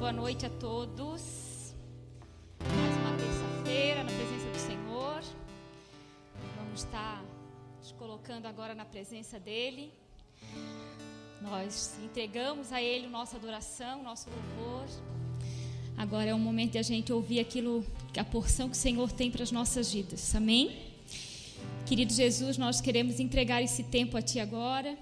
Boa noite a todos. Mais uma terça-feira na presença do Senhor. Vamos estar nos colocando agora na presença dEle. Nós entregamos a Ele nossa adoração, nosso louvor. Agora é o momento de a gente ouvir aquilo, a porção que o Senhor tem para as nossas vidas. Amém? Querido Jesus, nós queremos entregar esse tempo a Ti agora.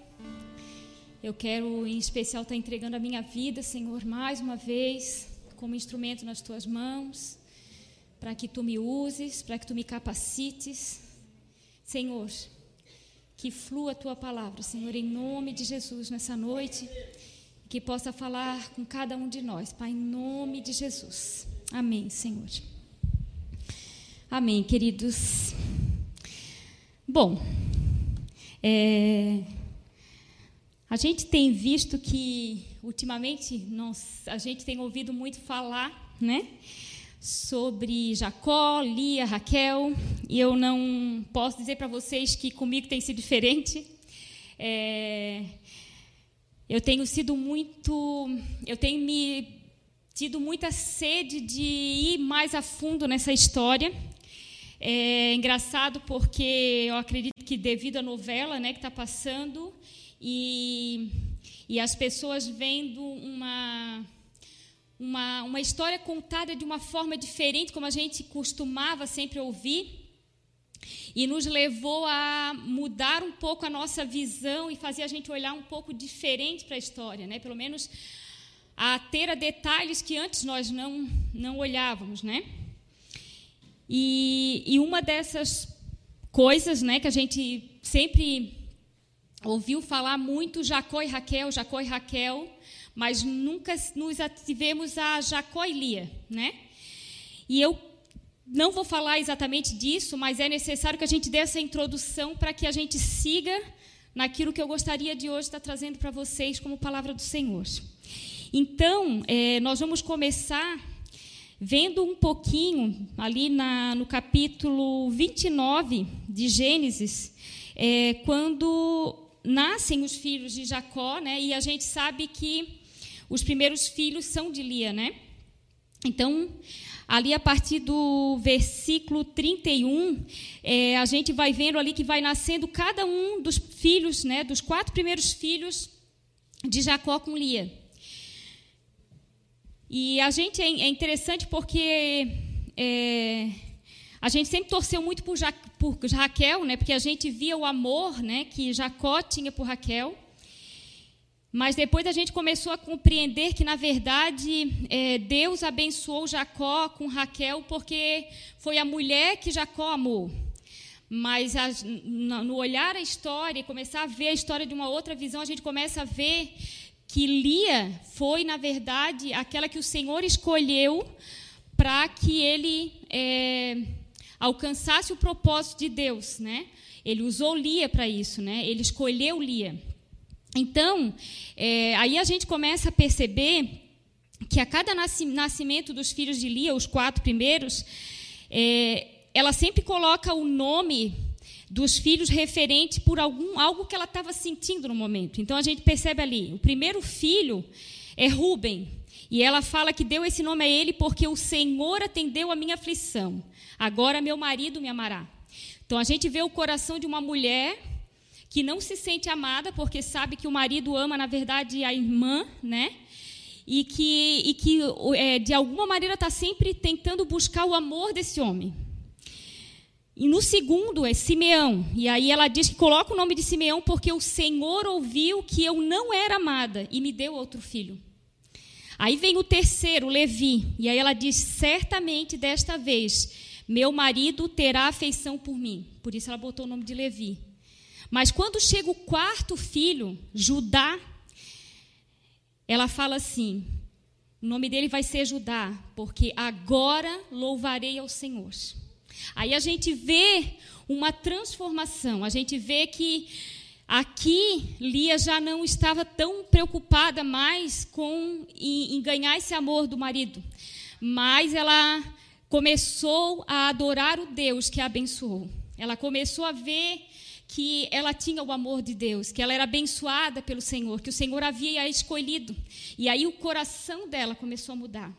Eu quero, em especial, estar entregando a minha vida, Senhor, mais uma vez, como instrumento nas tuas mãos, para que tu me uses, para que tu me capacites. Senhor, que flua a tua palavra, Senhor, em nome de Jesus, nessa noite, que possa falar com cada um de nós, Pai, em nome de Jesus. Amém, Senhor. Amém, queridos. Bom, é. A gente tem visto que ultimamente nós, a gente tem ouvido muito falar, né, sobre Jacó, Lia, Raquel, e eu não posso dizer para vocês que comigo tem sido diferente. É, eu tenho sido muito, eu tenho me tido muita sede de ir mais a fundo nessa história. É engraçado porque eu acredito que devido à novela, né, que está passando e, e as pessoas vendo uma, uma, uma história contada de uma forma diferente, como a gente costumava sempre ouvir, e nos levou a mudar um pouco a nossa visão e fazer a gente olhar um pouco diferente para a história, né? pelo menos a ter a detalhes que antes nós não, não olhávamos. Né? E, e uma dessas coisas né, que a gente sempre ouviu falar muito Jacó e Raquel, Jacó e Raquel, mas nunca nos ativemos a Jacó e Lia, né? E eu não vou falar exatamente disso, mas é necessário que a gente dê essa introdução para que a gente siga naquilo que eu gostaria de hoje estar trazendo para vocês como palavra do Senhor. Então, é, nós vamos começar vendo um pouquinho ali na, no capítulo 29 de Gênesis, é, quando nascem os filhos de Jacó, né? E a gente sabe que os primeiros filhos são de Lia, né? Então, ali a partir do versículo 31, é, a gente vai vendo ali que vai nascendo cada um dos filhos, né? Dos quatro primeiros filhos de Jacó com Lia. E a gente é, é interessante porque é, a gente sempre torceu muito por, ja, por Raquel, né? Porque a gente via o amor, né? Que Jacó tinha por Raquel. Mas depois a gente começou a compreender que, na verdade, é, Deus abençoou Jacó com Raquel porque foi a mulher que Jacó amou. Mas a, no olhar a história e começar a ver a história de uma outra visão, a gente começa a ver que Lia foi, na verdade, aquela que o Senhor escolheu para que ele é, alcançasse o propósito de Deus, né? Ele usou Lia para isso, né? Ele escolheu Lia. Então, é, aí a gente começa a perceber que a cada nascimento dos filhos de Lia, os quatro primeiros, é, ela sempre coloca o nome dos filhos referente por algum algo que ela estava sentindo no momento. Então a gente percebe ali, o primeiro filho é Ruben, e ela fala que deu esse nome a ele porque o Senhor atendeu a minha aflição. Agora meu marido me amará. Então a gente vê o coração de uma mulher que não se sente amada porque sabe que o marido ama na verdade a irmã, né? E que, e que é, de alguma maneira está sempre tentando buscar o amor desse homem. E no segundo é Simeão. E aí ela diz que coloca o nome de Simeão porque o Senhor ouviu que eu não era amada e me deu outro filho. Aí vem o terceiro, Levi. E aí ela diz: certamente desta vez meu marido terá afeição por mim. Por isso ela botou o nome de Levi. Mas quando chega o quarto filho, Judá, ela fala assim: o nome dele vai ser Judá, porque agora louvarei ao Senhor. Aí a gente vê uma transformação, a gente vê que aqui Lia já não estava tão preocupada mais com em, em ganhar esse amor do marido, mas ela começou a adorar o Deus que a abençoou. Ela começou a ver que ela tinha o amor de Deus, que ela era abençoada pelo Senhor, que o Senhor havia escolhido. E aí o coração dela começou a mudar.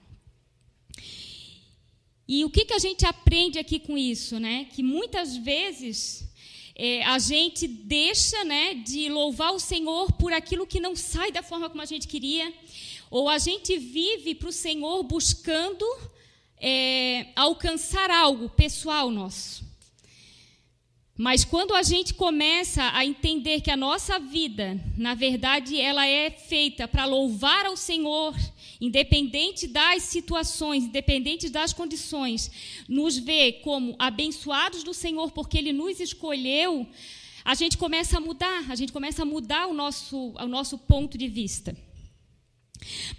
E o que, que a gente aprende aqui com isso, né? Que muitas vezes é, a gente deixa, né, de louvar o Senhor por aquilo que não sai da forma como a gente queria, ou a gente vive para o Senhor buscando é, alcançar algo pessoal nosso. Mas quando a gente começa a entender que a nossa vida, na verdade, ela é feita para louvar ao Senhor, independente das situações, independente das condições, nos vê como abençoados do Senhor porque Ele nos escolheu, a gente começa a mudar, a gente começa a mudar o nosso, o nosso ponto de vista.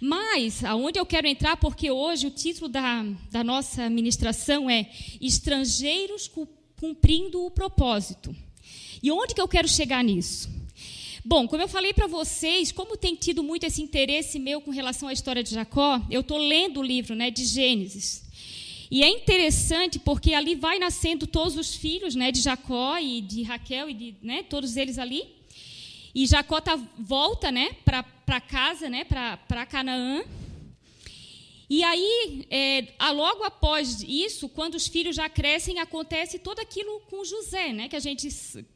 Mas, aonde eu quero entrar, porque hoje o título da, da nossa ministração é Estrangeiros cumprindo o propósito. E onde que eu quero chegar nisso? Bom, como eu falei para vocês, como tem tido muito esse interesse meu com relação à história de Jacó, eu estou lendo o livro né, de Gênesis. E é interessante porque ali vai nascendo todos os filhos né, de Jacó e de Raquel e de né, todos eles ali. E Jacó tá, volta né, para casa, né, para Canaã. E aí, é, logo após isso, quando os filhos já crescem, acontece todo aquilo com José, né? Que a gente,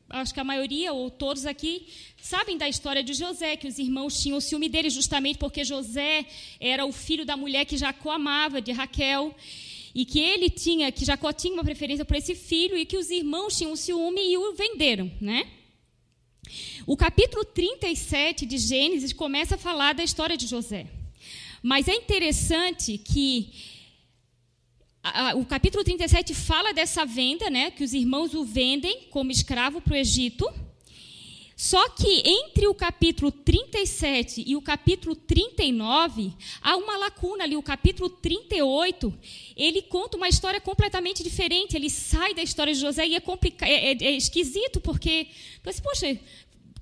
acho que a maioria ou todos aqui sabem da história de José, que os irmãos tinham ciúme dele justamente porque José era o filho da mulher que Jacó amava, de Raquel, e que ele tinha, que Jacó tinha uma preferência por esse filho e que os irmãos tinham ciúme e o venderam, né? O capítulo 37 de Gênesis começa a falar da história de José. Mas é interessante que a, o capítulo 37 fala dessa venda, né, que os irmãos o vendem como escravo para o Egito. Só que entre o capítulo 37 e o capítulo 39, há uma lacuna ali. O capítulo 38, ele conta uma história completamente diferente. Ele sai da história de José e é, é, é, é esquisito, porque, assim, poxa,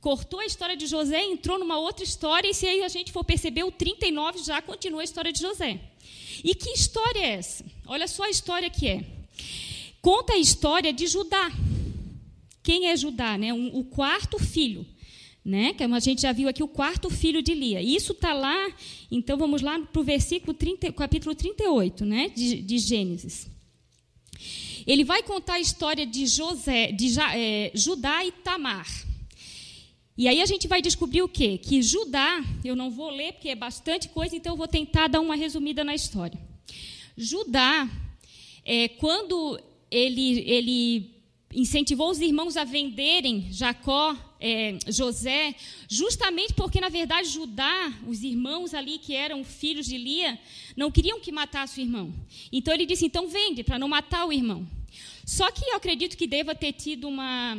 cortou a história de José, entrou numa outra história, e se a gente for perceber, o 39 já continua a história de José. E que história é essa? Olha só a história que é. Conta a história de Judá. Quem é Judá? Né? Um, o quarto filho. Né? Que a gente já viu aqui o quarto filho de Lia. Isso está lá, então vamos lá para o versículo 30, capítulo 38, né? de, de Gênesis. Ele vai contar a história de José, de é, Judá e Tamar. E aí a gente vai descobrir o quê? Que Judá, eu não vou ler porque é bastante coisa, então eu vou tentar dar uma resumida na história. Judá, é, quando ele, ele incentivou os irmãos a venderem Jacó, é, José, justamente porque, na verdade, Judá, os irmãos ali que eram filhos de Lia, não queriam que matasse o irmão. Então ele disse: então vende, para não matar o irmão. Só que eu acredito que deva ter tido uma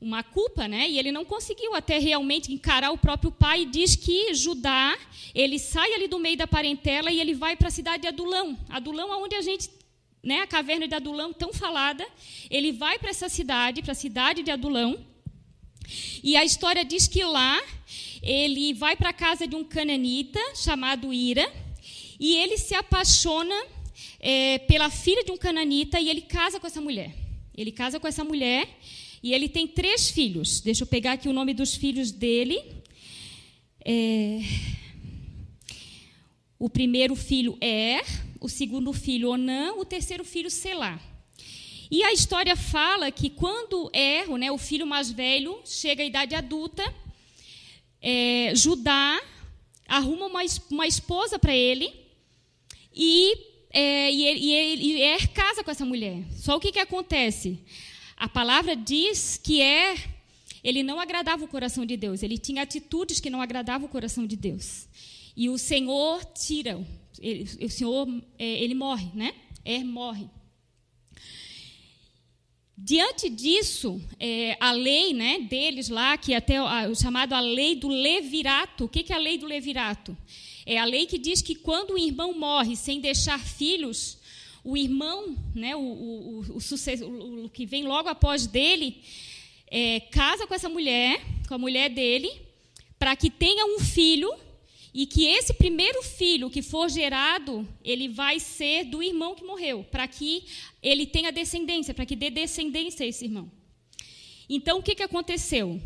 uma culpa, né? E ele não conseguiu até realmente encarar o próprio pai. E diz que Judá, ele sai ali do meio da parentela e ele vai para a cidade de Adulão. Adulão, onde a gente, né? A caverna de Adulão, tão falada. Ele vai para essa cidade, para a cidade de Adulão. E a história diz que lá ele vai para a casa de um cananita chamado Ira e ele se apaixona é, pela filha de um cananita e ele casa com essa mulher. Ele casa com essa mulher e ele tem três filhos. Deixa eu pegar aqui o nome dos filhos dele. É... O primeiro filho é Er, o segundo filho Onã, o terceiro filho Selá. E a história fala que quando Er, né, o filho mais velho, chega à idade adulta, é, Judá arruma uma, uma esposa para ele e, é, e, e, e Er casa com essa mulher. Só o que, que acontece? A palavra diz que é ele não agradava o coração de Deus, ele tinha atitudes que não agradavam o coração de Deus. E o Senhor tira, ele, o Senhor, é, ele morre, né? É, morre. Diante disso, é, a lei né, deles lá, que até o chamado a lei do levirato. O que é a lei do levirato? É a lei que diz que quando o irmão morre sem deixar filhos, o irmão, né, o, o, o, sucesso, o, que vem logo após dele, é, casa com essa mulher, com a mulher dele, para que tenha um filho e que esse primeiro filho que for gerado, ele vai ser do irmão que morreu, para que ele tenha descendência, para que dê descendência a esse irmão. Então, o que, que aconteceu?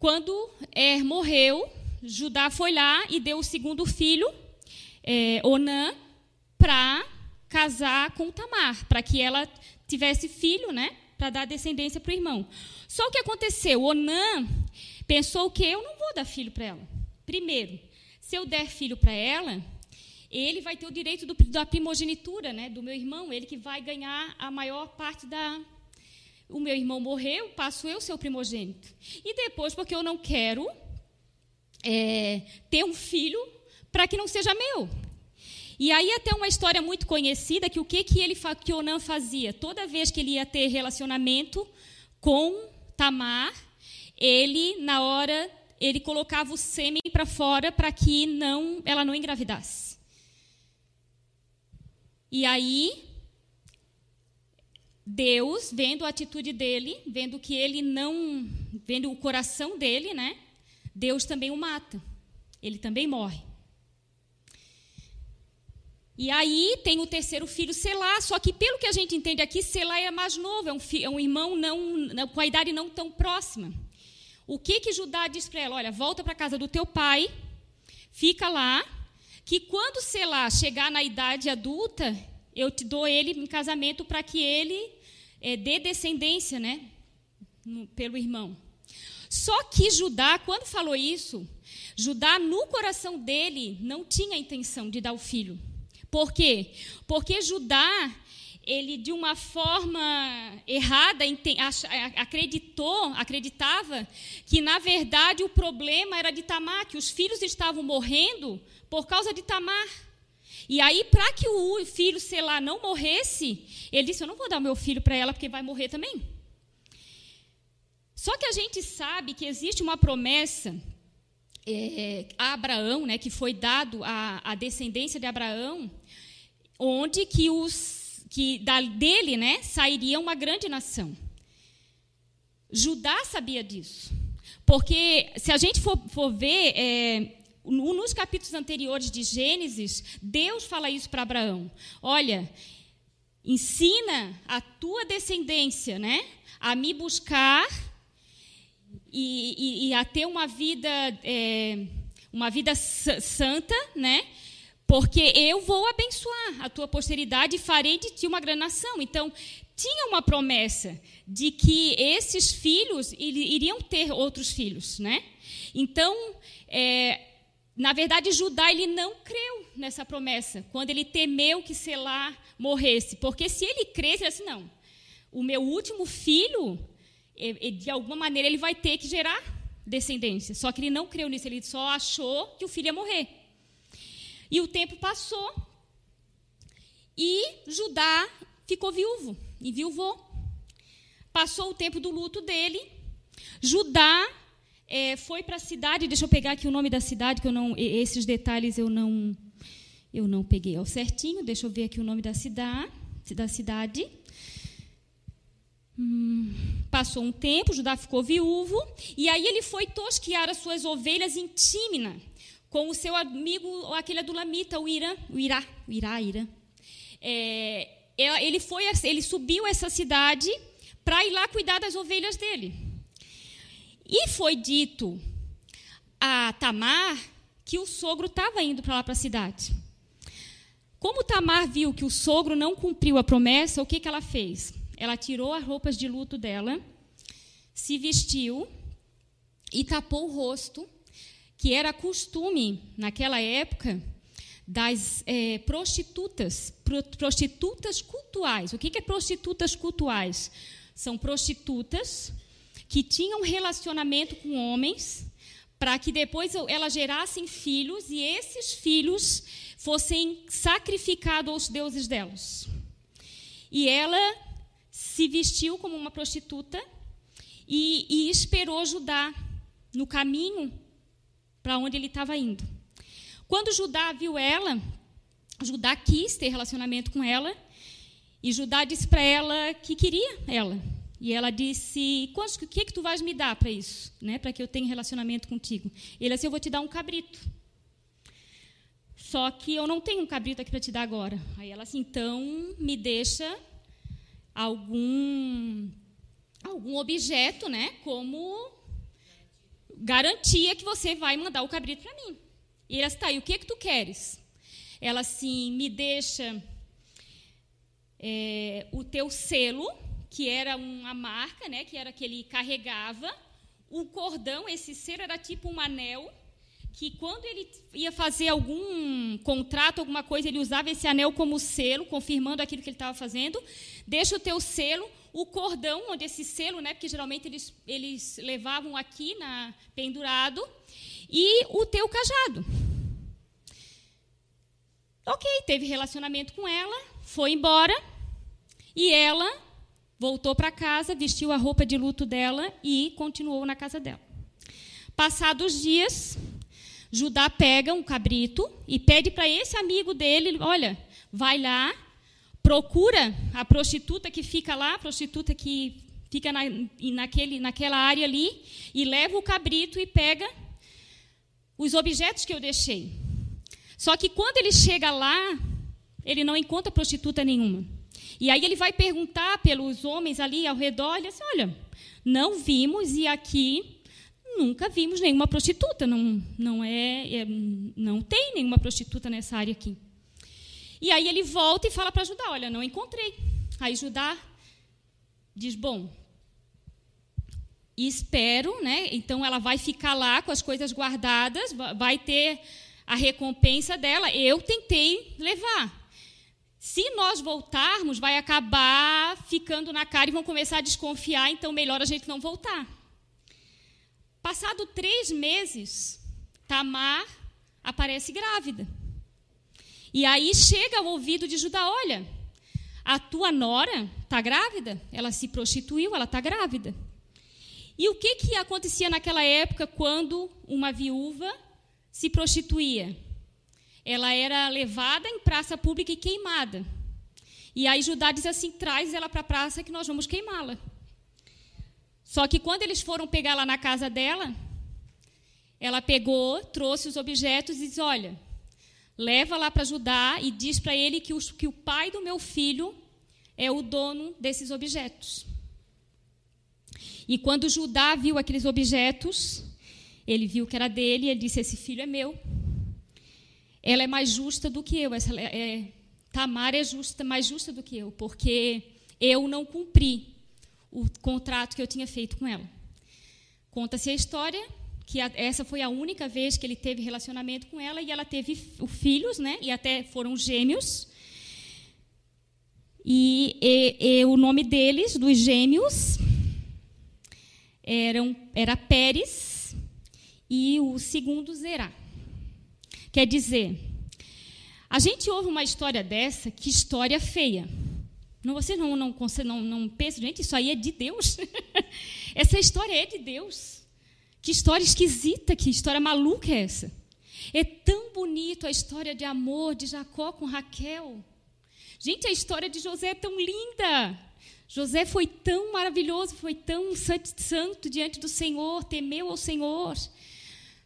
Quando Er morreu, Judá foi lá e deu o segundo filho, é, Onã, para casar com Tamar, para que ela tivesse filho, né? Para dar descendência para o irmão. Só o que aconteceu? Onã pensou que eu não vou dar filho para ela. Primeiro, se eu der filho para ela, ele vai ter o direito do, da primogenitura, né, do meu irmão, ele que vai ganhar a maior parte da. O meu irmão morreu, passo eu ser o primogênito. E depois, porque eu não quero é, ter um filho para que não seja meu. E aí até uma história muito conhecida que o que que ele que Onan fazia toda vez que ele ia ter relacionamento com Tamar, ele na hora ele colocava o sêmen para fora para que não ela não engravidasse. E aí Deus, vendo a atitude dele, vendo que ele não, vendo o coração dele, né? Deus também o mata. Ele também morre. E aí tem o terceiro filho, Selá, só que pelo que a gente entende aqui, Selá é mais novo, é um, é um irmão não, com a idade não tão próxima. O que que Judá diz para ela? Olha, volta para a casa do teu pai, fica lá, que quando Selá chegar na idade adulta, eu te dou ele em casamento para que ele é, dê descendência, né, no, pelo irmão. Só que Judá, quando falou isso, Judá no coração dele não tinha intenção de dar o filho. Por quê? Porque Judá, ele de uma forma errada acreditou, acreditava que na verdade o problema era de Tamar, que os filhos estavam morrendo por causa de Tamar. E aí, para que o filho, sei lá, não morresse, ele disse: Eu não vou dar meu filho para ela porque vai morrer também. Só que a gente sabe que existe uma promessa é, a Abraão, né, que foi dado à, descendência de Abraão, onde que os que dele, né, sairia uma grande nação. Judá sabia disso, porque se a gente for, for ver é, nos capítulos anteriores de Gênesis, Deus fala isso para Abraão. Olha, ensina a tua descendência, né, a me buscar e, e, e a ter uma vida é, uma vida santa, né? Porque eu vou abençoar a tua posteridade e farei de ti uma grande nação. Então, tinha uma promessa de que esses filhos iriam ter outros filhos, né? Então, é, na verdade, Judá ele não creu nessa promessa quando ele temeu que Selá morresse, porque se ele cresce, disse não, o meu último filho, de alguma maneira, ele vai ter que gerar descendência. Só que ele não creu nisso, ele só achou que o filho ia morrer. E o tempo passou e Judá ficou viúvo, e viúvou. Passou o tempo do luto dele. Judá é, foi para a cidade, deixa eu pegar aqui o nome da cidade, que eu não, esses detalhes eu não, eu não peguei ao certinho. Deixa eu ver aqui o nome da cidade. Da cidade. Hum, passou um tempo, Judá ficou viúvo, e aí ele foi tosquiar as suas ovelhas em Tímina com o seu amigo, aquele adulamita, o Ira, o Irá, o Irá, Ira. É, ele foi, ele subiu essa cidade para ir lá cuidar das ovelhas dele. E foi dito a Tamar que o sogro estava indo para lá para a cidade. Como Tamar viu que o sogro não cumpriu a promessa, o que, que ela fez? Ela tirou as roupas de luto dela, se vestiu e tapou o rosto que era costume naquela época das é, prostitutas, prostitutas cultuais. O que é prostitutas cultuais? São prostitutas que tinham relacionamento com homens para que depois elas gerassem filhos e esses filhos fossem sacrificados aos deuses delas. E ela se vestiu como uma prostituta e, e esperou Judá no caminho para onde ele estava indo. Quando Judá viu ela, Judá quis ter relacionamento com ela, e Judá disse para ela que queria ela. E ela disse: O que, que tu vais me dar para isso? Né, para que eu tenha relacionamento contigo? Ele disse: Eu vou te dar um cabrito. Só que eu não tenho um cabrito aqui para te dar agora. Aí ela assim: Então me deixa algum algum objeto, né, como garantia que você vai mandar o cabrito para mim. E ele assim, tá, o que que tu queres? Ela assim, me deixa é, o teu selo, que era uma marca, né, que era que ele carregava, o cordão, esse selo era tipo um anel, que quando ele ia fazer algum contrato, alguma coisa, ele usava esse anel como selo, confirmando aquilo que ele estava fazendo. Deixa o teu selo, o cordão, onde esse selo, né, porque geralmente eles, eles levavam aqui na pendurado, e o teu cajado. Ok, teve relacionamento com ela, foi embora, e ela voltou para casa, vestiu a roupa de luto dela e continuou na casa dela. Passados dias, Judá pega um cabrito e pede para esse amigo dele, olha, vai lá, procura a prostituta que fica lá, a prostituta que fica na, naquele, naquela área ali, e leva o cabrito e pega os objetos que eu deixei. Só que quando ele chega lá, ele não encontra prostituta nenhuma. E aí ele vai perguntar pelos homens ali ao redor, ele assim, olha, não vimos e aqui nunca vimos nenhuma prostituta, não, não, é, é, não tem nenhuma prostituta nessa área aqui. E aí ele volta e fala para Judá, olha, não encontrei. Aí Judá diz, bom, espero, né? Então ela vai ficar lá com as coisas guardadas, vai ter a recompensa dela. Eu tentei levar. Se nós voltarmos, vai acabar ficando na cara e vão começar a desconfiar, então melhor a gente não voltar. Passado três meses, Tamar aparece grávida. E aí chega ao ouvido de Judá: olha, a tua nora está grávida? Ela se prostituiu, ela está grávida. E o que, que acontecia naquela época quando uma viúva se prostituía? Ela era levada em praça pública e queimada. E aí Judá diz assim: traz ela para a praça que nós vamos queimá-la. Só que quando eles foram pegar lá na casa dela, ela pegou, trouxe os objetos e diz: Olha, leva lá para Judá e diz para ele que, os, que o pai do meu filho é o dono desses objetos. E quando Judá viu aqueles objetos, ele viu que era dele e ele disse: Esse filho é meu. Ela é mais justa do que eu. Essa, é, Tamar é justa, mais justa do que eu, porque eu não cumpri o contrato que eu tinha feito com ela. Conta-se a história que a, essa foi a única vez que ele teve relacionamento com ela e ela teve filhos, né? E até foram gêmeos. E, e, e o nome deles, dos gêmeos, eram, era Pérez e o segundo Zerá. Quer dizer, a gente ouve uma história dessa, que história feia. Não, você não, não, não, não gente, isso aí é de Deus. essa história é de Deus. Que história esquisita, que história maluca é essa? É tão bonito a história de amor de Jacó com Raquel. Gente, a história de José é tão linda. José foi tão maravilhoso, foi tão santo diante do Senhor, temeu ao Senhor,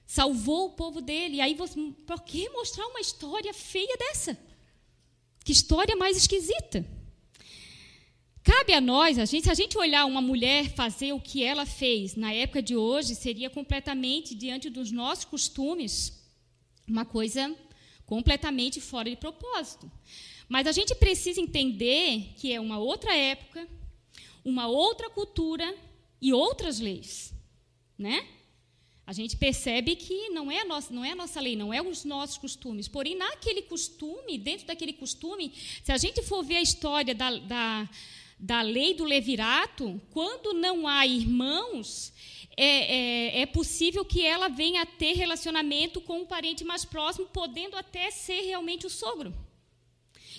salvou o povo dele. E aí, você, por que mostrar uma história feia dessa? Que história mais esquisita? Cabe a nós, a gente, se a gente olhar uma mulher fazer o que ela fez na época de hoje, seria completamente, diante dos nossos costumes, uma coisa completamente fora de propósito. Mas a gente precisa entender que é uma outra época, uma outra cultura e outras leis, né? A gente percebe que não é a nossa, não é nossa lei, não é os nossos costumes. Porém, naquele costume, dentro daquele costume, se a gente for ver a história da, da da lei do levirato, quando não há irmãos, é, é, é, possível que ela venha a ter relacionamento com um parente mais próximo, podendo até ser realmente o sogro.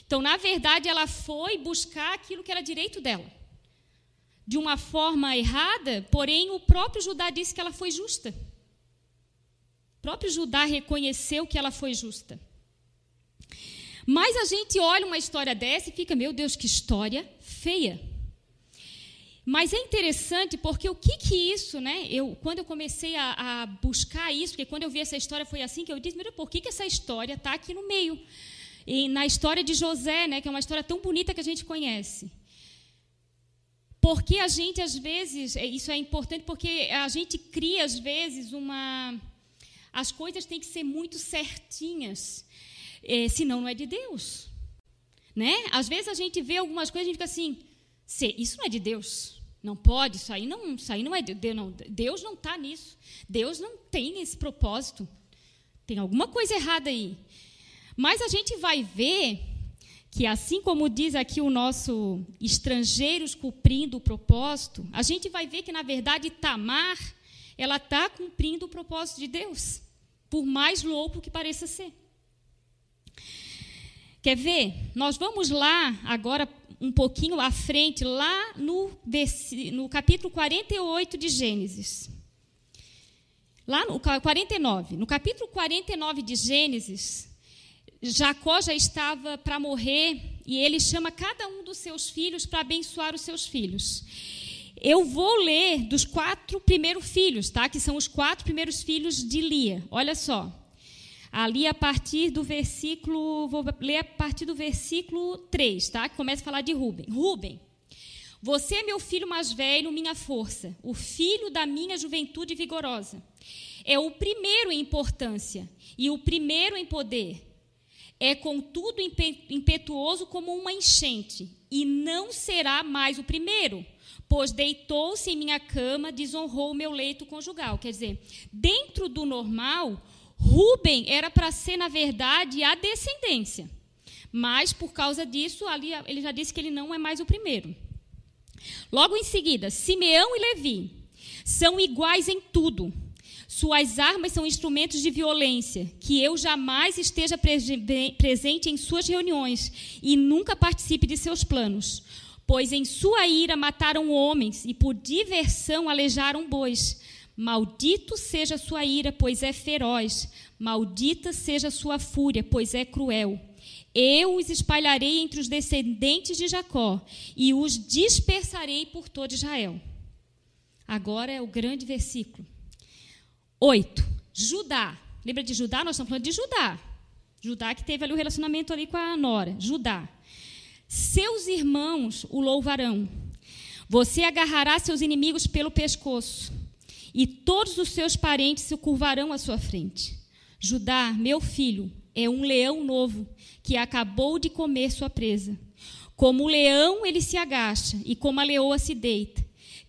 Então, na verdade, ela foi buscar aquilo que era direito dela. De uma forma errada, porém, o próprio Judá disse que ela foi justa. O próprio Judá reconheceu que ela foi justa. Mas a gente olha uma história dessa e fica, meu Deus, que história feia. Mas é interessante porque o que que isso, né? Eu, quando eu comecei a, a buscar isso, porque quando eu vi essa história foi assim que eu disse, meu por que, que essa história está aqui no meio? E na história de José, né, que é uma história tão bonita que a gente conhece. Porque a gente, às vezes, é, isso é importante porque a gente cria, às vezes, uma. As coisas têm que ser muito certinhas, é, senão não é de Deus. Né? Às vezes a gente vê algumas coisas e fica assim: isso não é de Deus. Não pode, isso aí não, isso aí não é de Deus. Não, Deus não está nisso. Deus não tem esse propósito. Tem alguma coisa errada aí. Mas a gente vai ver que, assim como diz aqui o nosso estrangeiros cumprindo o propósito, a gente vai ver que, na verdade, Tamar, ela está cumprindo o propósito de Deus, por mais louco que pareça ser. Quer ver? Nós vamos lá agora um pouquinho à frente, lá no, no capítulo 48 de Gênesis. Lá no 49. No capítulo 49 de Gênesis, Jacó já estava para morrer e ele chama cada um dos seus filhos para abençoar os seus filhos. Eu vou ler dos quatro primeiros filhos, tá? Que são os quatro primeiros filhos de Lia. Olha só. Ali a partir do versículo, vou ler a partir do versículo 3, tá? Que começa a falar de Rubem. Rubem, você é meu filho mais velho, minha força, o filho da minha juventude vigorosa. É o primeiro em importância e o primeiro em poder. É, contudo, impetuoso como uma enchente, e não será mais o primeiro, pois deitou-se em minha cama, desonrou o meu leito conjugal. Quer dizer, dentro do normal, Rubem era para ser, na verdade, a descendência. Mas, por causa disso, ali ele já disse que ele não é mais o primeiro. Logo em seguida, Simeão e Levi são iguais em tudo. Suas armas são instrumentos de violência, que eu jamais esteja presente em suas reuniões e nunca participe de seus planos. Pois em sua ira mataram homens e por diversão alejaram bois. Maldito seja sua ira, pois é feroz. Maldita seja sua fúria, pois é cruel. Eu os espalharei entre os descendentes de Jacó e os dispersarei por todo Israel. Agora é o grande versículo. 8. Judá. Lembra de Judá? Nós estamos falando de Judá. Judá que teve ali o relacionamento ali com a Nora. Judá. Seus irmãos o louvarão. Você agarrará seus inimigos pelo pescoço e todos os seus parentes se curvarão à sua frente. Judá, meu filho, é um leão novo que acabou de comer sua presa. Como o leão, ele se agacha e como a leoa se deita.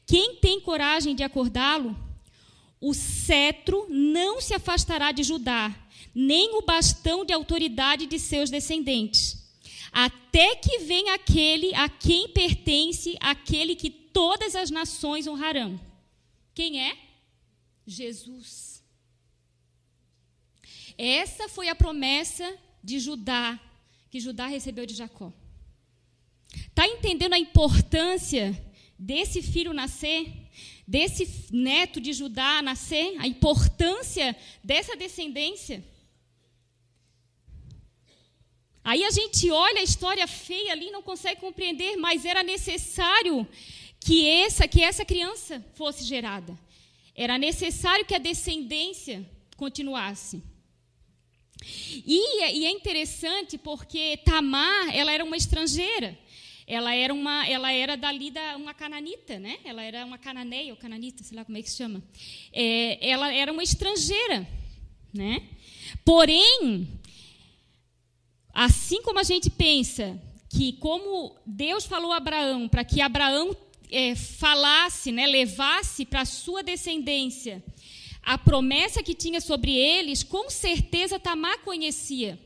Quem tem coragem de acordá-lo? O cetro não se afastará de Judá, nem o bastão de autoridade de seus descendentes, até que venha aquele a quem pertence aquele que todas as nações honrarão. Quem é? Jesus. Essa foi a promessa de Judá, que Judá recebeu de Jacó. Está entendendo a importância desse filho nascer? Desse neto de Judá nascer? A importância dessa descendência? Aí a gente olha a história feia ali e não consegue compreender, mas era necessário que essa, que essa criança fosse gerada. Era necessário que a descendência continuasse. E, e, é interessante porque Tamar, ela era uma estrangeira. Ela era uma, ela era dali da uma cananita, né? Ela era uma cananeia ou cananita, sei lá como é que se chama. É, ela era uma estrangeira, né? Porém, assim como a gente pensa que como Deus falou a Abraão para que Abraão é, falasse, né, levasse para a sua descendência a promessa que tinha sobre eles, com certeza Tamar conhecia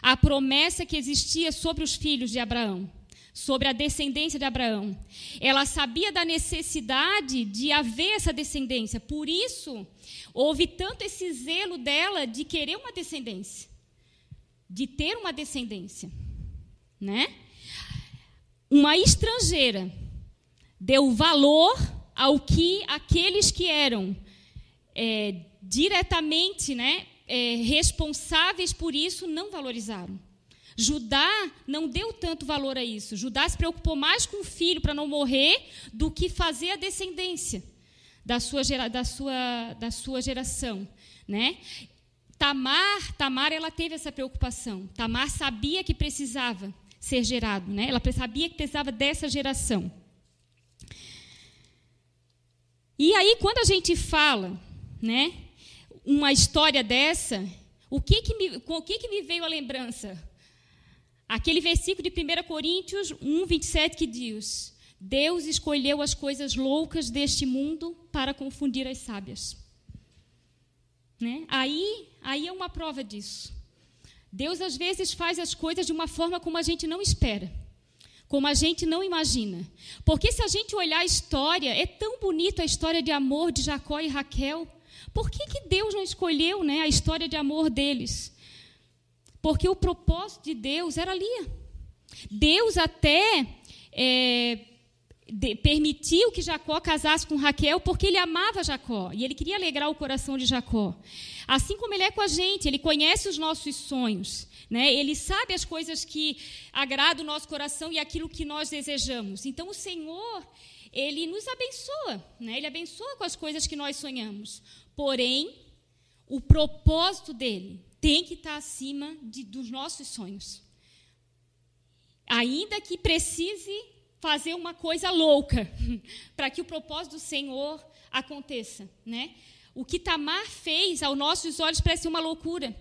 a promessa que existia sobre os filhos de Abraão, sobre a descendência de Abraão. Ela sabia da necessidade de haver essa descendência, por isso houve tanto esse zelo dela de querer uma descendência, de ter uma descendência, né? Uma estrangeira deu valor ao que aqueles que eram é, diretamente né, é, responsáveis por isso não valorizaram. Judá não deu tanto valor a isso. Judá se preocupou mais com o filho para não morrer do que fazer a descendência da sua, da sua, da sua geração. Né? Tamar, Tamar ela teve essa preocupação. Tamar sabia que precisava ser gerado, né? ela sabia que precisava dessa geração. E aí, quando a gente fala, né, uma história dessa, o que que me, o que, que me veio a lembrança? Aquele versículo de 1 Coríntios 1, 27 que diz: Deus escolheu as coisas loucas deste mundo para confundir as sábias. Né? Aí, aí é uma prova disso. Deus às vezes faz as coisas de uma forma como a gente não espera, como a gente não imagina. Porque se a gente olhar a história, é tão bonita a história de amor de Jacó e Raquel. Por que, que Deus não escolheu né, a história de amor deles? Porque o propósito de Deus era ali. Deus até é, de, permitiu que Jacó casasse com Raquel porque ele amava Jacó e ele queria alegrar o coração de Jacó. Assim como ele é com a gente, ele conhece os nossos sonhos, né? ele sabe as coisas que agradam o nosso coração e aquilo que nós desejamos. Então o Senhor, ele nos abençoa, né? ele abençoa com as coisas que nós sonhamos. Porém, o propósito dele tem que estar acima de, dos nossos sonhos. Ainda que precise fazer uma coisa louca para que o propósito do Senhor aconteça, né? O que Tamar fez aos nossos olhos parece uma loucura,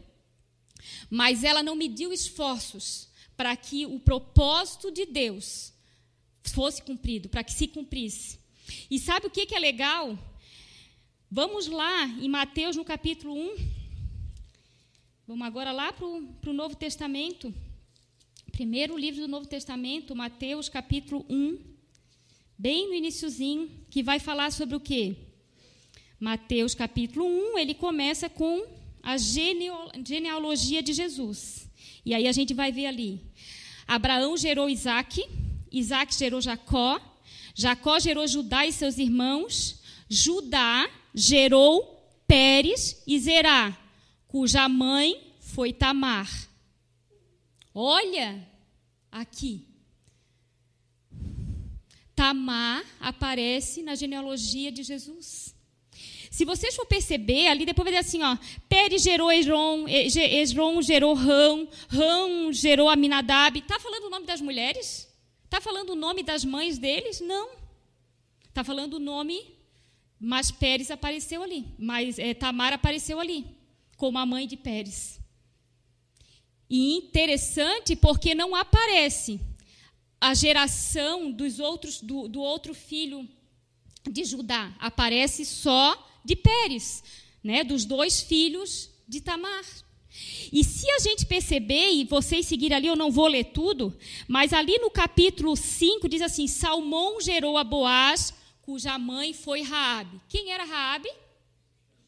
mas ela não mediu esforços para que o propósito de Deus fosse cumprido, para que se cumprisse. E sabe o que é legal? Vamos lá em Mateus no capítulo 1. Vamos agora lá para o Novo Testamento. Primeiro livro do Novo Testamento, Mateus capítulo 1, bem no iníciozinho, que vai falar sobre o quê? Mateus capítulo 1, ele começa com a genealogia de Jesus. E aí a gente vai ver ali. Abraão gerou Isaac, Isaac gerou Jacó, Jacó gerou Judá e seus irmãos, Judá gerou Pérez e Zerá, cuja mãe foi Tamar. Olha aqui. Tamar aparece na genealogia de Jesus. Se vocês for perceber, ali depois vai dizer assim, ó, Pérez gerou Esron, Esron gerou Rão, Rão gerou Aminadab. Está falando o nome das mulheres? Está falando o nome das mães deles? Não. Está falando o nome, mas Pérez apareceu ali. Mas é, Tamar apareceu ali, como a mãe de Pérez. E interessante porque não aparece a geração dos outros do, do outro filho de Judá, aparece só de Pérez, né, dos dois filhos de Tamar. E se a gente perceber, e vocês seguirem ali, eu não vou ler tudo, mas ali no capítulo 5 diz assim: Salmão gerou a Boaz, cuja mãe foi Raabe. Quem era Raabe?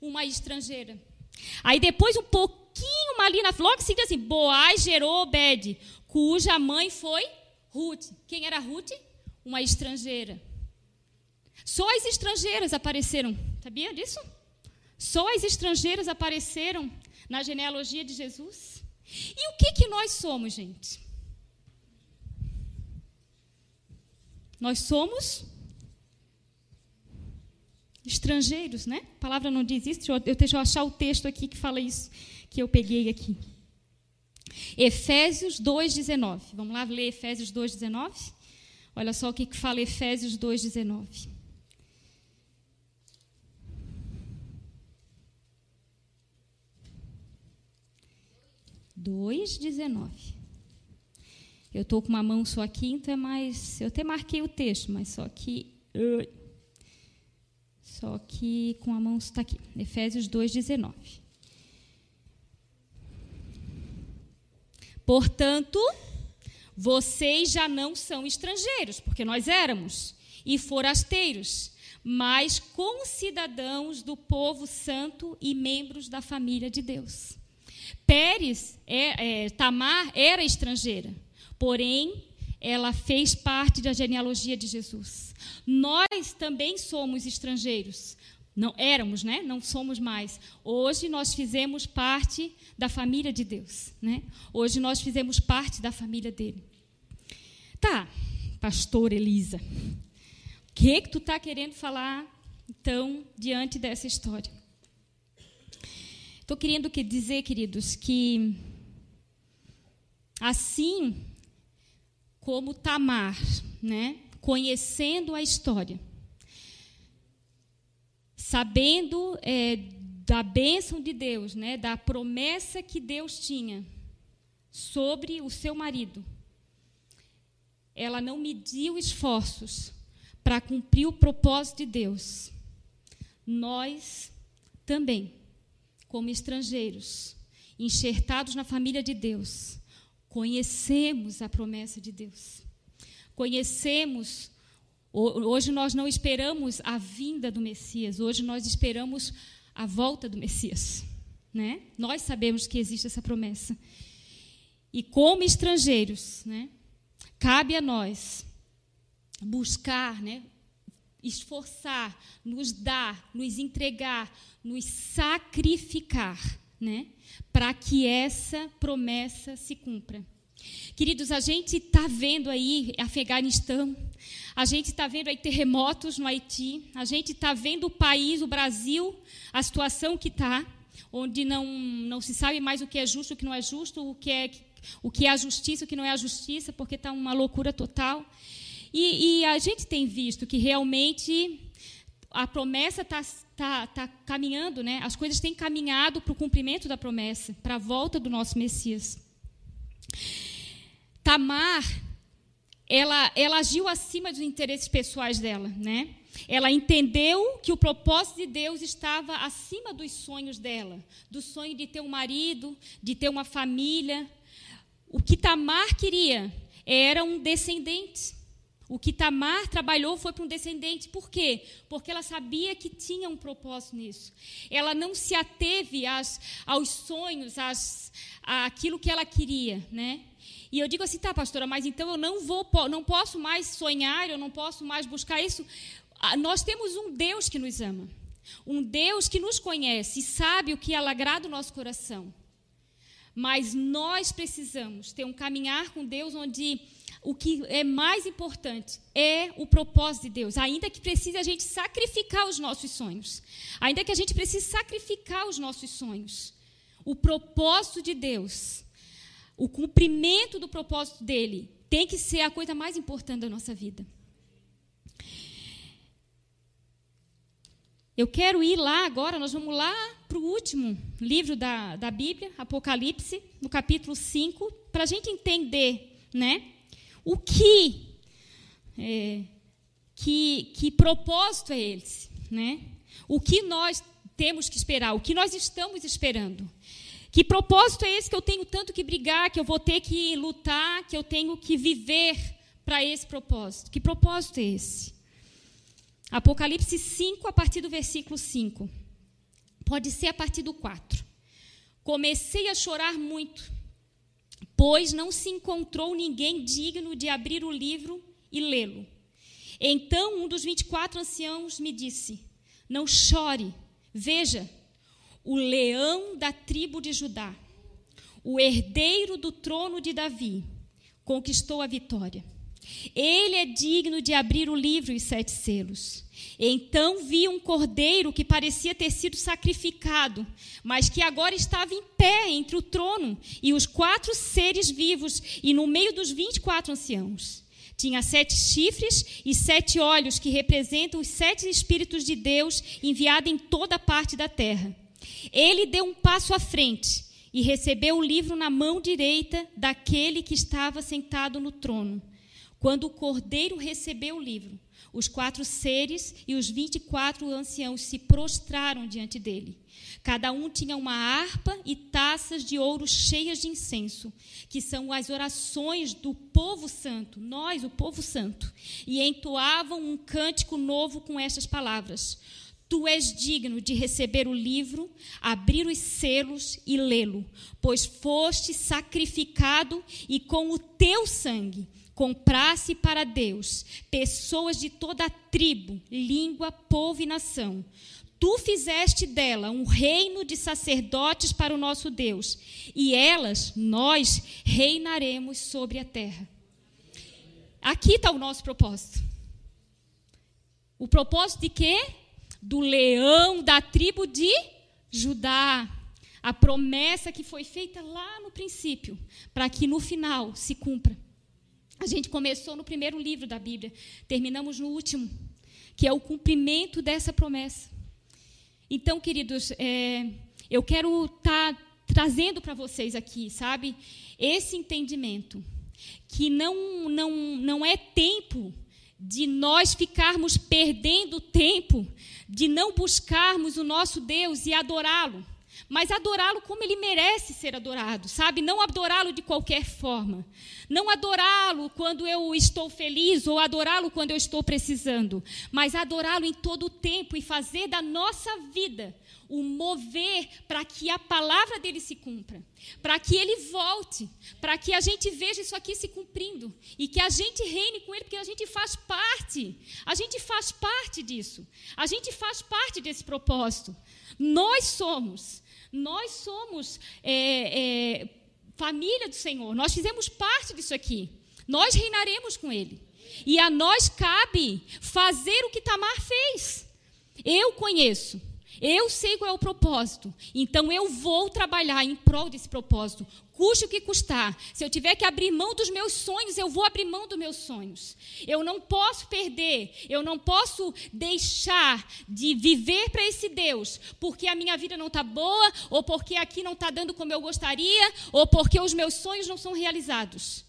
Uma estrangeira. Aí depois, um pouquinho ali na logo seguinte assim, Boaz gerou Obed, cuja mãe foi Ruth. Quem era Ruth? Uma estrangeira. Só as estrangeiras apareceram. Sabia disso? Só as estrangeiras apareceram na genealogia de Jesus. E o que que nós somos, gente? Nós somos estrangeiros, né? A palavra não diz isso. Eu, deixa eu achar o texto aqui que fala isso que eu peguei aqui. Efésios 2,19. Vamos lá ler Efésios 2,19? Olha só o que fala Efésios 2,19. Dois dezenove. Eu estou com uma mão só aqui, então é mais. Eu até marquei o texto, mas só que. Só que com a mão está aqui. Efésios 2,19. Portanto, vocês já não são estrangeiros, porque nós éramos, e forasteiros, mas concidadãos do povo santo e membros da família de Deus. Pérez, é, é, Tamar era estrangeira, porém ela fez parte da genealogia de Jesus. Nós também somos estrangeiros, não éramos, né? Não somos mais. Hoje nós fizemos parte da família de Deus, né? Hoje nós fizemos parte da família dele. Tá, pastor Elisa. O que que tu está querendo falar então diante dessa história? Estou querendo que dizer, queridos, que assim como Tamar, né, conhecendo a história, sabendo é, da bênção de Deus, né, da promessa que Deus tinha sobre o seu marido, ela não mediu esforços para cumprir o propósito de Deus. Nós também, como estrangeiros, enxertados na família de Deus, conhecemos a promessa de Deus. Conhecemos Hoje nós não esperamos a vinda do Messias, hoje nós esperamos a volta do Messias. Né? Nós sabemos que existe essa promessa. E como estrangeiros, né, cabe a nós buscar, né, esforçar, nos dar, nos entregar, nos sacrificar, né, para que essa promessa se cumpra. Queridos, a gente está vendo aí Afeganistão, a gente está vendo aí terremotos no Haiti, a gente está vendo o país, o Brasil, a situação que está, onde não, não se sabe mais o que é justo, o que não é justo, o que é, o que é a justiça, o que não é a justiça, porque está uma loucura total. E, e a gente tem visto que realmente a promessa está tá, tá caminhando, né? as coisas têm caminhado para o cumprimento da promessa, para a volta do nosso Messias. Tamar, ela, ela agiu acima dos interesses pessoais dela, né? Ela entendeu que o propósito de Deus estava acima dos sonhos dela, do sonho de ter um marido, de ter uma família. O que Tamar queria era um descendente. O que Tamar trabalhou foi para um descendente. Por quê? Porque ela sabia que tinha um propósito nisso. Ela não se ateve às, aos sonhos, às, àquilo que ela queria, né? E eu digo assim, tá, pastora, mas então eu não vou, não posso mais sonhar, eu não posso mais buscar isso. Ah, nós temos um Deus que nos ama, um Deus que nos conhece e sabe o que agrada o nosso coração. Mas nós precisamos ter um caminhar com Deus onde o que é mais importante é o propósito de Deus, ainda que precise a gente sacrificar os nossos sonhos, ainda que a gente precise sacrificar os nossos sonhos. O propósito de Deus o cumprimento do propósito dele tem que ser a coisa mais importante da nossa vida. Eu quero ir lá agora, nós vamos lá para o último livro da, da Bíblia, Apocalipse, no capítulo 5, para a gente entender né, o que, é, que, que propósito é esse, né? o que nós temos que esperar, o que nós estamos esperando. Que propósito é esse que eu tenho tanto que brigar, que eu vou ter que lutar, que eu tenho que viver para esse propósito? Que propósito é esse? Apocalipse 5, a partir do versículo 5. Pode ser a partir do 4. Comecei a chorar muito, pois não se encontrou ninguém digno de abrir o livro e lê-lo. Então um dos 24 anciãos me disse: Não chore, veja o leão da tribo de Judá, o herdeiro do trono de Davi, conquistou a vitória. Ele é digno de abrir o livro e sete selos. Então vi um cordeiro que parecia ter sido sacrificado, mas que agora estava em pé entre o trono e os quatro seres vivos e no meio dos vinte e quatro anciãos. Tinha sete chifres e sete olhos que representam os sete espíritos de Deus enviados em toda parte da terra. Ele deu um passo à frente e recebeu o livro na mão direita daquele que estava sentado no trono. Quando o cordeiro recebeu o livro, os quatro seres e os vinte e quatro anciãos se prostraram diante dele. Cada um tinha uma harpa e taças de ouro cheias de incenso, que são as orações do povo santo, nós, o povo santo, e entoavam um cântico novo com estas palavras: Tu és digno de receber o livro, abrir os selos e lê-lo, pois foste sacrificado e com o teu sangue comprasse para Deus pessoas de toda a tribo, língua, povo e nação. Tu fizeste dela um reino de sacerdotes para o nosso Deus, e elas, nós, reinaremos sobre a terra. Aqui está o nosso propósito. O propósito de quê? do leão da tribo de Judá. A promessa que foi feita lá no princípio, para que no final se cumpra. A gente começou no primeiro livro da Bíblia, terminamos no último, que é o cumprimento dessa promessa. Então, queridos, é, eu quero estar tá trazendo para vocês aqui, sabe, esse entendimento que não, não, não é tempo de nós ficarmos perdendo tempo, de não buscarmos o nosso Deus e adorá-lo mas adorá-lo como ele merece ser adorado, sabe? Não adorá-lo de qualquer forma. Não adorá-lo quando eu estou feliz ou adorá-lo quando eu estou precisando, mas adorá-lo em todo o tempo e fazer da nossa vida o mover para que a palavra dele se cumpra, para que ele volte, para que a gente veja isso aqui se cumprindo e que a gente reine com ele, porque a gente faz parte, a gente faz parte disso, a gente faz parte desse propósito. Nós somos nós somos é, é, família do Senhor, nós fizemos parte disso aqui. Nós reinaremos com Ele. E a nós cabe fazer o que Tamar fez. Eu conheço, eu sei qual é o propósito, então eu vou trabalhar em prol desse propósito, custe o que custar. Se eu tiver que abrir mão dos meus sonhos, eu vou abrir mão dos meus sonhos. Eu não posso perder, eu não posso deixar de viver para esse Deus, porque a minha vida não está boa, ou porque aqui não está dando como eu gostaria, ou porque os meus sonhos não são realizados.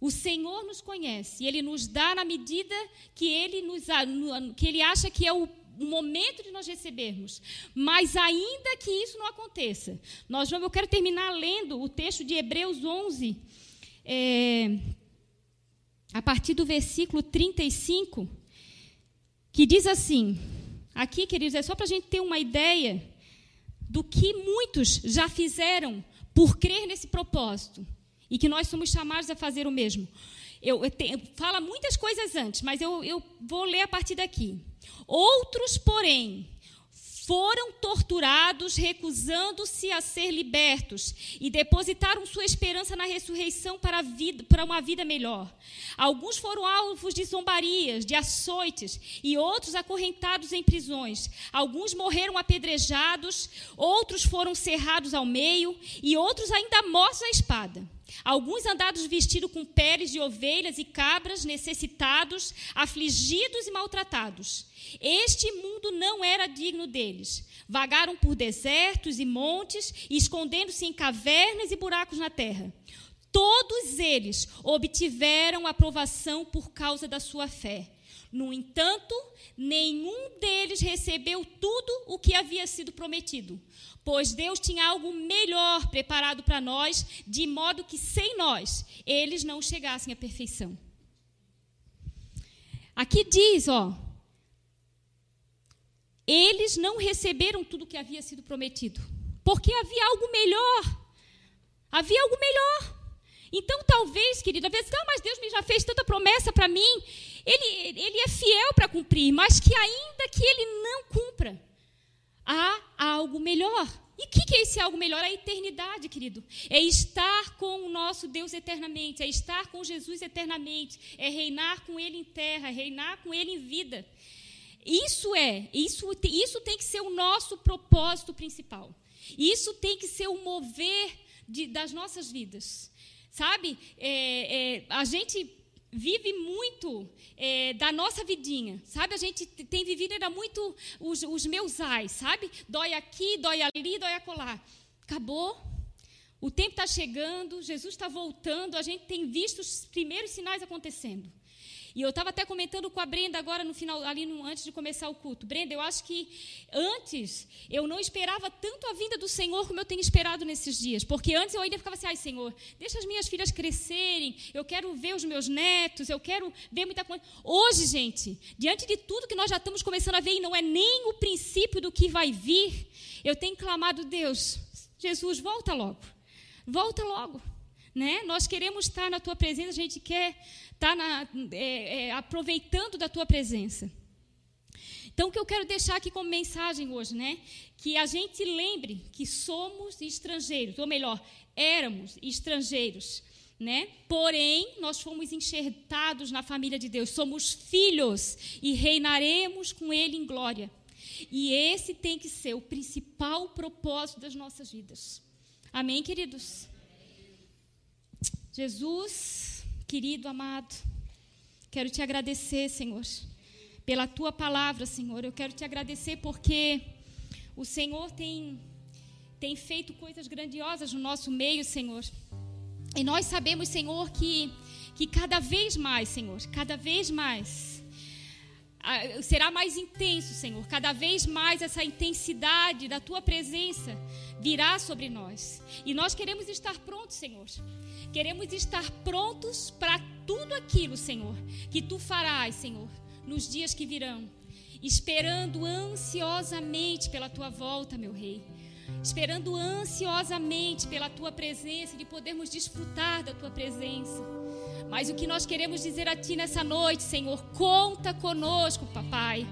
O Senhor nos conhece e Ele nos dá na medida que Ele, nos, que ele acha que é o momento de nós recebermos. Mas ainda que isso não aconteça, nós vamos, eu quero terminar lendo o texto de Hebreus 11, é, a partir do versículo 35, que diz assim: aqui, queridos, é só para a gente ter uma ideia do que muitos já fizeram por crer nesse propósito e que nós somos chamados a fazer o mesmo. Eu, eu fala muitas coisas antes, mas eu, eu vou ler a partir daqui. Outros, porém, foram torturados, recusando-se a ser libertos, e depositaram sua esperança na ressurreição para, vida, para, uma vida melhor. Alguns foram alvos de zombarias, de açoites, e outros acorrentados em prisões. Alguns morreram apedrejados, outros foram cerrados ao meio, e outros ainda mortos à espada. Alguns andados vestidos com peles de ovelhas e cabras, necessitados, afligidos e maltratados. Este mundo não era digno deles. Vagaram por desertos e montes, escondendo-se em cavernas e buracos na terra. Todos eles obtiveram aprovação por causa da sua fé. No entanto, nenhum deles recebeu tudo o que havia sido prometido, pois Deus tinha algo melhor preparado para nós, de modo que sem nós eles não chegassem à perfeição. Aqui diz, ó, eles não receberam tudo o que havia sido prometido, porque havia algo melhor. Havia algo melhor. Então, talvez, querido, às vezes, ah, mas Deus me já fez tanta promessa para mim. Ele, ele é fiel para cumprir, mas que ainda que ele não cumpra, há algo melhor. E o que, que é esse algo melhor? A eternidade, querido. É estar com o nosso Deus eternamente, é estar com Jesus eternamente, é reinar com Ele em terra, reinar com Ele em vida. Isso é, isso, isso tem que ser o nosso propósito principal. Isso tem que ser o mover de, das nossas vidas. Sabe? É, é, a gente vive muito é, da nossa vidinha, sabe? A gente tem vivido ainda muito os, os meus ais, sabe? Dói aqui, dói ali, dói acolá. Acabou. O tempo está chegando, Jesus está voltando, a gente tem visto os primeiros sinais acontecendo. E eu estava até comentando com a Brenda agora no final, ali no, antes de começar o culto. Brenda, eu acho que antes eu não esperava tanto a vinda do Senhor como eu tenho esperado nesses dias. Porque antes eu ainda ficava assim, ai Senhor, deixa as minhas filhas crescerem, eu quero ver os meus netos, eu quero ver muita coisa. Hoje, gente, diante de tudo que nós já estamos começando a ver, e não é nem o princípio do que vai vir, eu tenho clamado, Deus, Jesus, volta logo. Volta logo. Né? Nós queremos estar na tua presença, a gente quer estar é, é, aproveitando da tua presença. Então, o que eu quero deixar aqui como mensagem hoje, né? Que a gente lembre que somos estrangeiros, ou melhor, éramos estrangeiros, né? Porém, nós fomos enxertados na família de Deus, somos filhos e reinaremos com Ele em glória. E esse tem que ser o principal propósito das nossas vidas. Amém, queridos? Jesus, querido, amado, quero te agradecer, Senhor, pela tua palavra, Senhor. Eu quero te agradecer porque O Senhor tem, tem feito coisas grandiosas no nosso meio, Senhor. E nós sabemos, Senhor, que, que cada vez mais, Senhor, cada vez mais será mais intenso, Senhor. Cada vez mais essa intensidade da tua presença virá sobre nós. E nós queremos estar prontos, Senhor. Queremos estar prontos para tudo aquilo, Senhor, que tu farás, Senhor, nos dias que virão, esperando ansiosamente pela tua volta, meu rei. Esperando ansiosamente pela tua presença, de podermos desfrutar da tua presença. Mas o que nós queremos dizer a Ti nessa noite, Senhor, conta conosco, papai.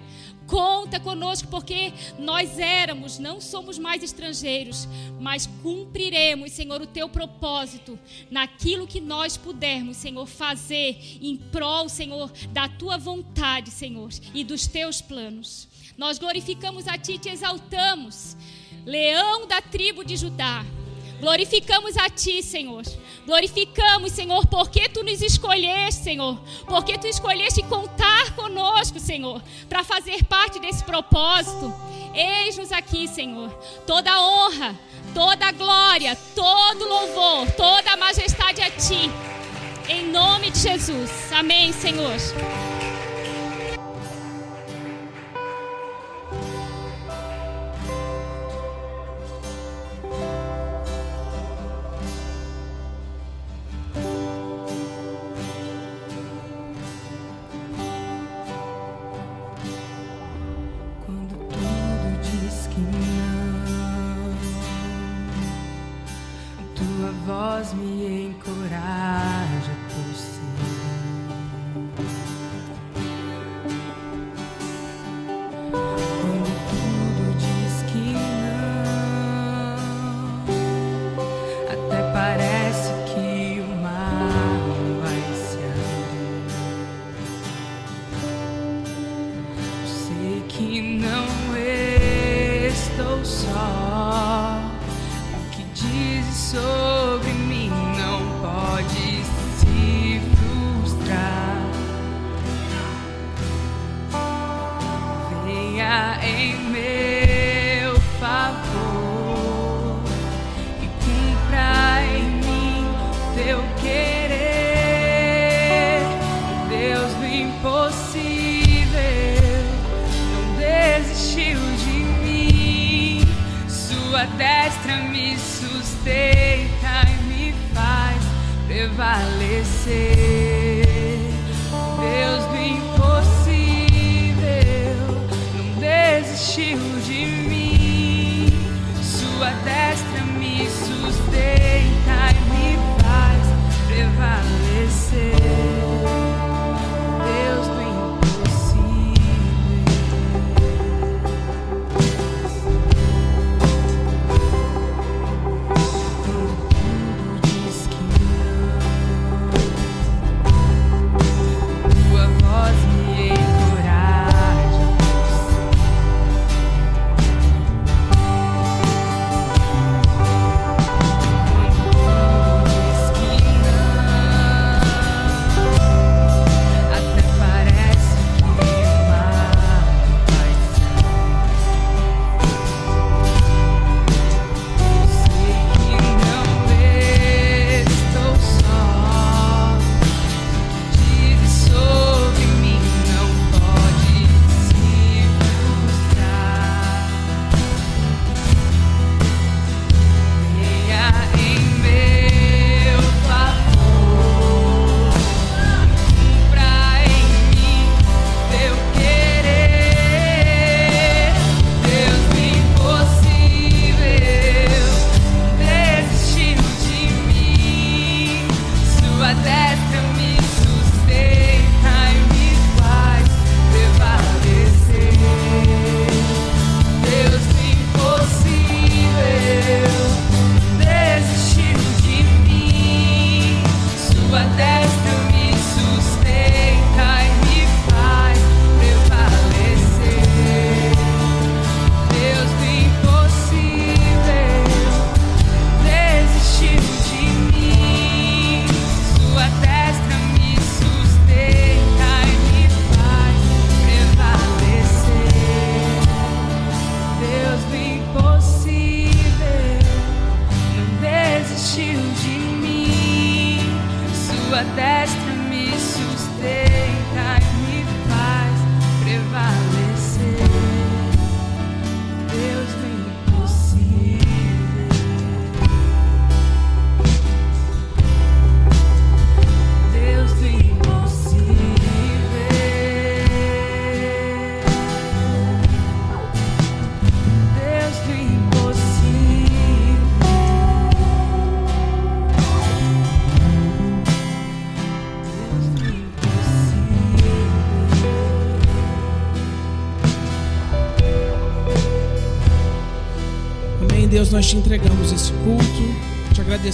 Conta conosco, porque nós éramos, não somos mais estrangeiros, mas cumpriremos, Senhor, o Teu propósito naquilo que nós pudermos, Senhor, fazer em prol, Senhor, da Tua vontade, Senhor, e dos Teus planos. Nós glorificamos a Ti e te exaltamos, leão da tribo de Judá. Glorificamos a Ti, Senhor. Glorificamos, Senhor, porque Tu nos escolheste, Senhor. Porque Tu escolheste contar conosco, Senhor, para fazer parte desse propósito. Eis-nos aqui, Senhor. Toda honra, toda glória, todo louvor, toda majestade a Ti. Em nome de Jesus. Amém, Senhor. draws me.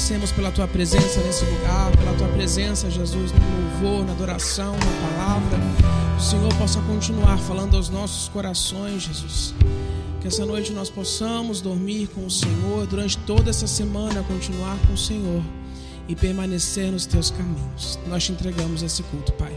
Agradecemos pela tua presença nesse lugar, pela tua presença, Jesus, no louvor, na adoração, na palavra. O Senhor possa continuar falando aos nossos corações, Jesus. Que essa noite nós possamos dormir com o Senhor, durante toda essa semana continuar com o Senhor e permanecer nos teus caminhos. Nós te entregamos esse culto, Pai.